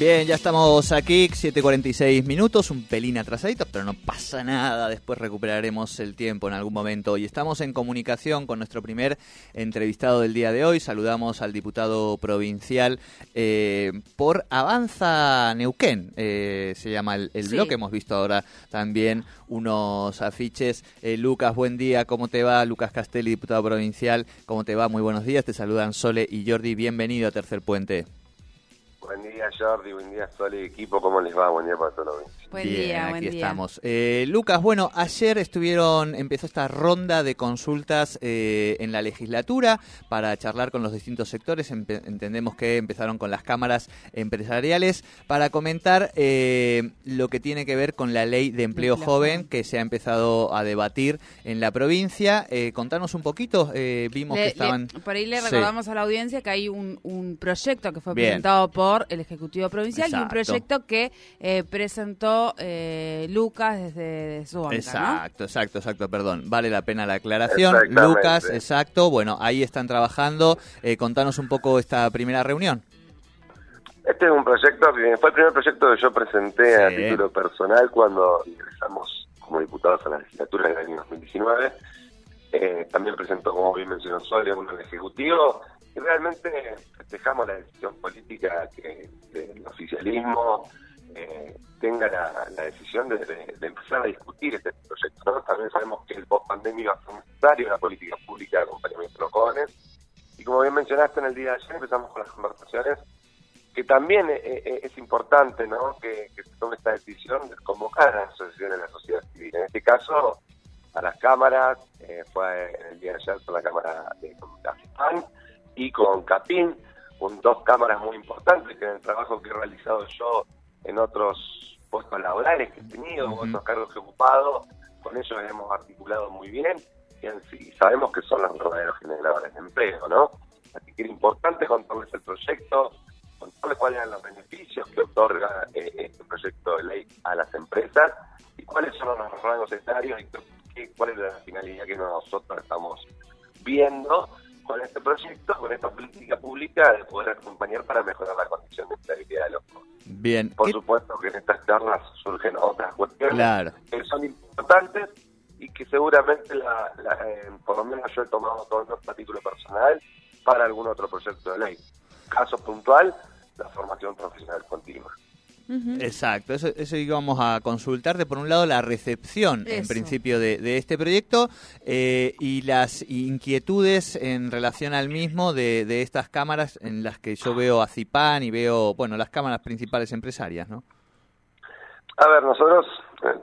Bien, ya estamos aquí, 7.46 minutos, un pelín atrasadito, pero no pasa nada, después recuperaremos el tiempo en algún momento. Y estamos en comunicación con nuestro primer entrevistado del día de hoy. Saludamos al diputado provincial eh, por Avanza Neuquén, eh, se llama el, el bloque. Hemos visto ahora también unos afiches. Eh, Lucas, buen día, ¿cómo te va? Lucas Castelli, diputado provincial, ¿cómo te va? Muy buenos días, te saludan Sole y Jordi, bienvenido a Tercer Puente. Buen día Jordi, buen día Sole equipo, ¿cómo les va? Buen día para todos Buen Bien, día, aquí estamos. Eh, Lucas, bueno, ayer estuvieron, empezó esta ronda de consultas eh, en la legislatura para charlar con los distintos sectores. entendemos que empezaron con las cámaras empresariales para comentar eh, lo que tiene que ver con la ley de empleo, joven que se ha empezado a debatir en la provincia. contanos un poquito, vimos que estaban... por ahí le recordamos a la audiencia que hay un, proyecto que fue presentado por el Ejecutivo Provincial y un proyecto que presentó eh, Lucas desde su banca, Exacto, exacto, exacto, perdón. Vale la pena la aclaración. Lucas, exacto. Bueno, ahí están trabajando. Eh, contanos un poco esta primera reunión. Este es un proyecto, fue el primer proyecto que yo presenté a título personal cuando ingresamos como diputados a la legislatura en el año 2019. Eh, también presentó, como bien mencionó Soria, uno el Ejecutivo. Y realmente festejamos la decisión política que del oficialismo eh, tenga la, decisión de, empezar a discutir este proyecto. También sabemos que el post-pandemia va a ser necesario una política pública de acompañamiento de los jóvenes. Y como bien mencionaste en el día de ayer, empezamos con las conversaciones, que también eh, eh, es importante ¿no? que, se tome esta decisión de convocar a las asociaciones de la sociedad civil. En este caso, a las cámaras, fue en el día de ayer con la Cámara de Comunicación y con CAPIN, con dos cámaras muy importantes, que en el trabajo que he realizado yo en otros puestos laborales que he tenido, otros cargos que he ocupado, con ellos hemos articulado muy bien. Y, sabemos que son los verdaderos generadores de empleo, ¿no? Así que era importante contarles el proyecto, contarles cuáles eran los beneficios que otorga eh, este proyecto de ley a las empresas y cuáles son los rangos etarios y cuál es la finalidad que nosotros estamos viendo con este proyecto, con esta política pública de poder acompañar para mejorar la condición de estabilidad de los jóvenes. Bien. Por supuesto que en estas charlas surgen otras cuestiones que son importantes y que seguramente, la, eh, por lo menos yo he tomado todo a título personal para algún otro proyecto de ley. Caso puntual, la formación profesional continua. Exacto, eso, eso íbamos a consultarte. Por un lado, la recepción, en principio, de, este proyecto eh, y las inquietudes en relación al mismo de, de, estas cámaras en las que yo veo a Cipan y veo, bueno, las cámaras principales empresarias, ¿no? A ver, nosotros, eh,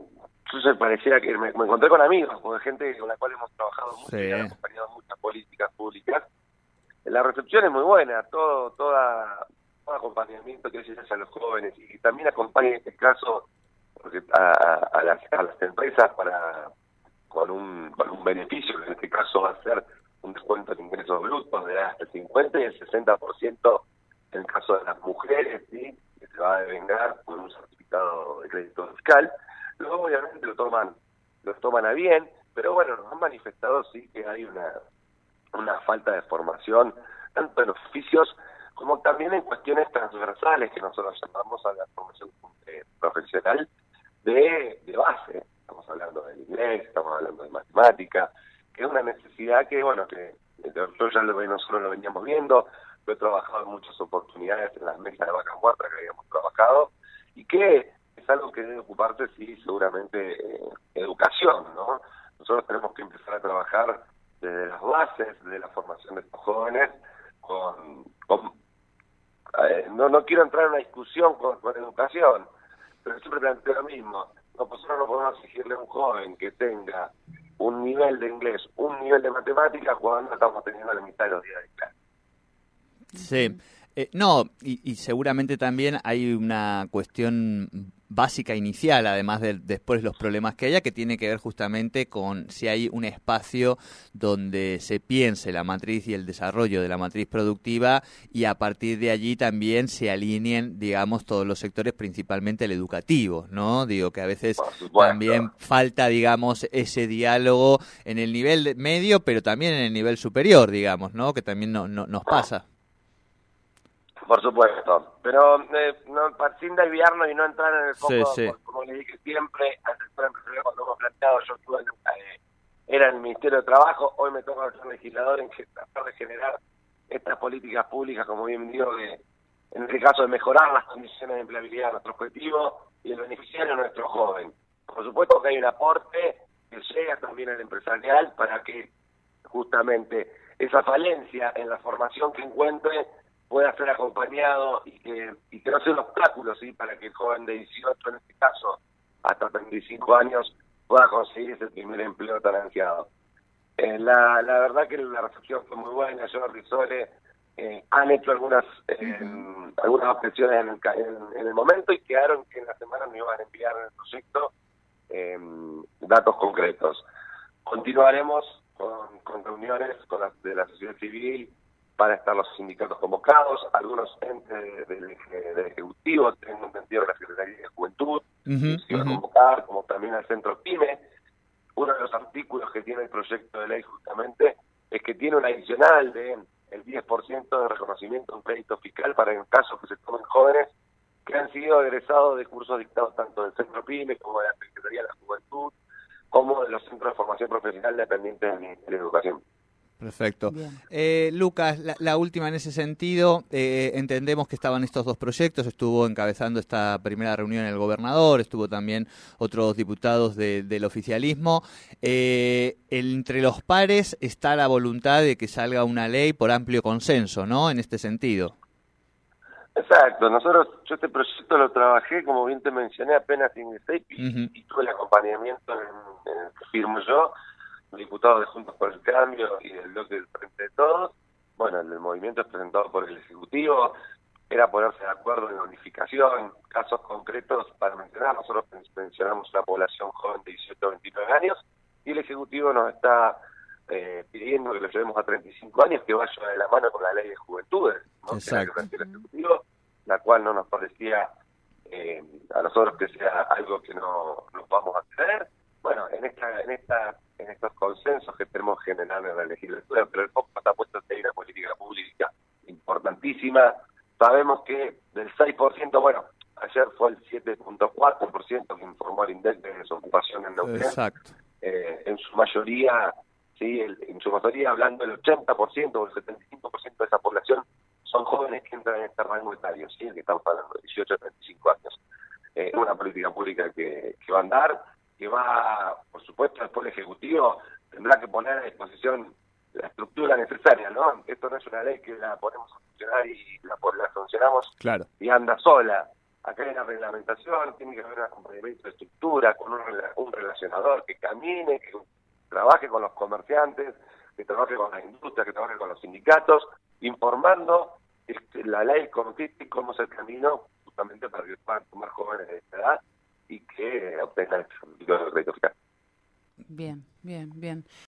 se parecía que me, encontré con amigos, con gente con la cual hemos trabajado mucho y acompañado muchas políticas públicas. La recepción es muy buena, todo, toda acompañamiento que se hace a los jóvenes y también acompaña en este caso porque a, las, a las empresas para con un, con un beneficio, que en este caso va a ser un descuento de ingresos brutos de hasta el 50 y el 60% en el caso de las mujeres, ¿sí? que se va a devengar con un certificado de crédito fiscal. Luego obviamente lo toman, lo toman a bien, pero bueno, nos han manifestado sí que hay una, una falta de formación, tanto en oficios como también en cuestiones transversales que nosotros llamamos a la formación eh, profesional de, base. Estamos hablando del inglés, estamos hablando de matemática, que es una necesidad que, bueno, que yo ya lo, nosotros lo veníamos viendo, lo he trabajado en muchas oportunidades en las mesas de vaca muerta que habíamos trabajado, y que es algo que debe ocuparse, sí, seguramente eh, educación, ¿no? Nosotros tenemos que empezar a trabajar desde las bases de la formación de estos jóvenes no, no quiero entrar en una discusión con, educación, pero siempre planteo lo mismo. Nosotros no podemos exigirle a un joven que tenga un nivel de inglés, un nivel de matemáticas, cuando estamos teniendo la mitad de los días de clase. Sí. Eh, no, y, seguramente también hay una cuestión básica inicial, además de después los problemas que haya, que tiene que ver justamente con si hay un espacio donde se piense la matriz y el desarrollo de la matriz productiva y a partir de allí también se alineen, digamos, todos los sectores, principalmente el educativo, ¿no? Digo que a veces también falta, digamos, ese diálogo en el nivel medio, pero también en el nivel superior, digamos, ¿no? Que también no, nos pasa. Por supuesto, pero eh, no, sin desviarnos y no entrar en el foco, como le dije siempre, al sector empresarial cuando hemos planteado, yo estuve en, eh, era en el Ministerio de Trabajo, hoy me toca ser legislador en que tratar de generar estas políticas públicas, como bien digo, de, en este caso de mejorar las condiciones de empleabilidad nuestro objetivo y el beneficiario de nuestro joven. Por supuesto que hay un aporte que llega también al empresarial para que justamente esa falencia en la formación que encuentre pueda ser acompañado y que, y que no sea un obstáculo ¿sí? para que el joven de 18, en este caso, hasta 35 años, pueda conseguir ese primer empleo tan ansiado. Eh, la, la verdad que la recepción fue muy buena, yo Sole eh, han hecho algunas eh, algunas objeciones en el, en, el momento y quedaron que en la semana me iban a enviar en el proyecto eh, datos concretos. Continuaremos con, con reuniones con las de la sociedad civil, para estar los sindicatos convocados, algunos entes del, Ejecutivo, tengo entendido que la Secretaría de Juventud se iba a convocar, como también al Centro PYME. Uno de los artículos que tiene el proyecto de ley justamente es que tiene un adicional de el 10% de reconocimiento en crédito fiscal para en casos que se tomen jóvenes que han sido egresados de cursos dictados tanto del Centro PYME como de la Secretaría de la Juventud, como de los centros de formación profesional dependientes del Ministerio de Educación. Perfecto. Eh, Lucas, la, última en ese sentido, eh, entendemos que estaban estos dos proyectos, estuvo encabezando esta primera reunión el gobernador, estuvo también otros diputados del oficialismo. Eh, entre los pares está la voluntad de que salga una ley por amplio consenso, ¿no? En este sentido. Exacto, nosotros, yo este proyecto lo trabajé, como bien te mencioné, apenas en el y, tuve el acompañamiento en, en el que firmo yo diputados de Juntos por el Cambio y del bloque del Frente de Todos. Bueno, el movimiento es presentado por el Ejecutivo, era ponerse de acuerdo en la unificación, casos concretos para mencionar, nosotros mencionamos la población joven de 18 a 29 años y el Ejecutivo nos está eh, pidiendo que lo llevemos a 35 años, que vaya de la mano con la ley de juventudes, ¿no? Exacto. el Ejecutivo, la cual no nos parecía eh, a nosotros que sea algo que no nos vamos a hacer. Bueno, en esta, en esta en estos consensos que tenemos generar en la legislatura, pero el foco está puesto en una política pública importantísima. Sabemos que del 6%, bueno, ayer fue el 7.4% que informó el INDEC de desocupación en Neuquén. Exacto. Eh, en su mayoría, sí, en su mayoría hablando del 80% o el 75% de esa población son jóvenes que entran en este rango etario, sí, el que estamos hablando, de 18 a 35 años. Es eh, una política pública que, que va a andar, que va, por supuesto, el Ejecutivo tendrá que poner a disposición la estructura necesaria, ¿no? Esto no es una ley que la ponemos a funcionar y la, la funcionamos y anda sola. Acá hay una reglamentación, tiene que haber un acompañamiento de estructura con un, un relacionador que camine, que trabaje con los comerciantes, que trabaje con la industria, que trabaje con los sindicatos, informando este, la ley consiste cómo es el camino justamente para que puedan tomar jóvenes de esta edad y que obtengan el crédito fiscal. Bien, bien, bien.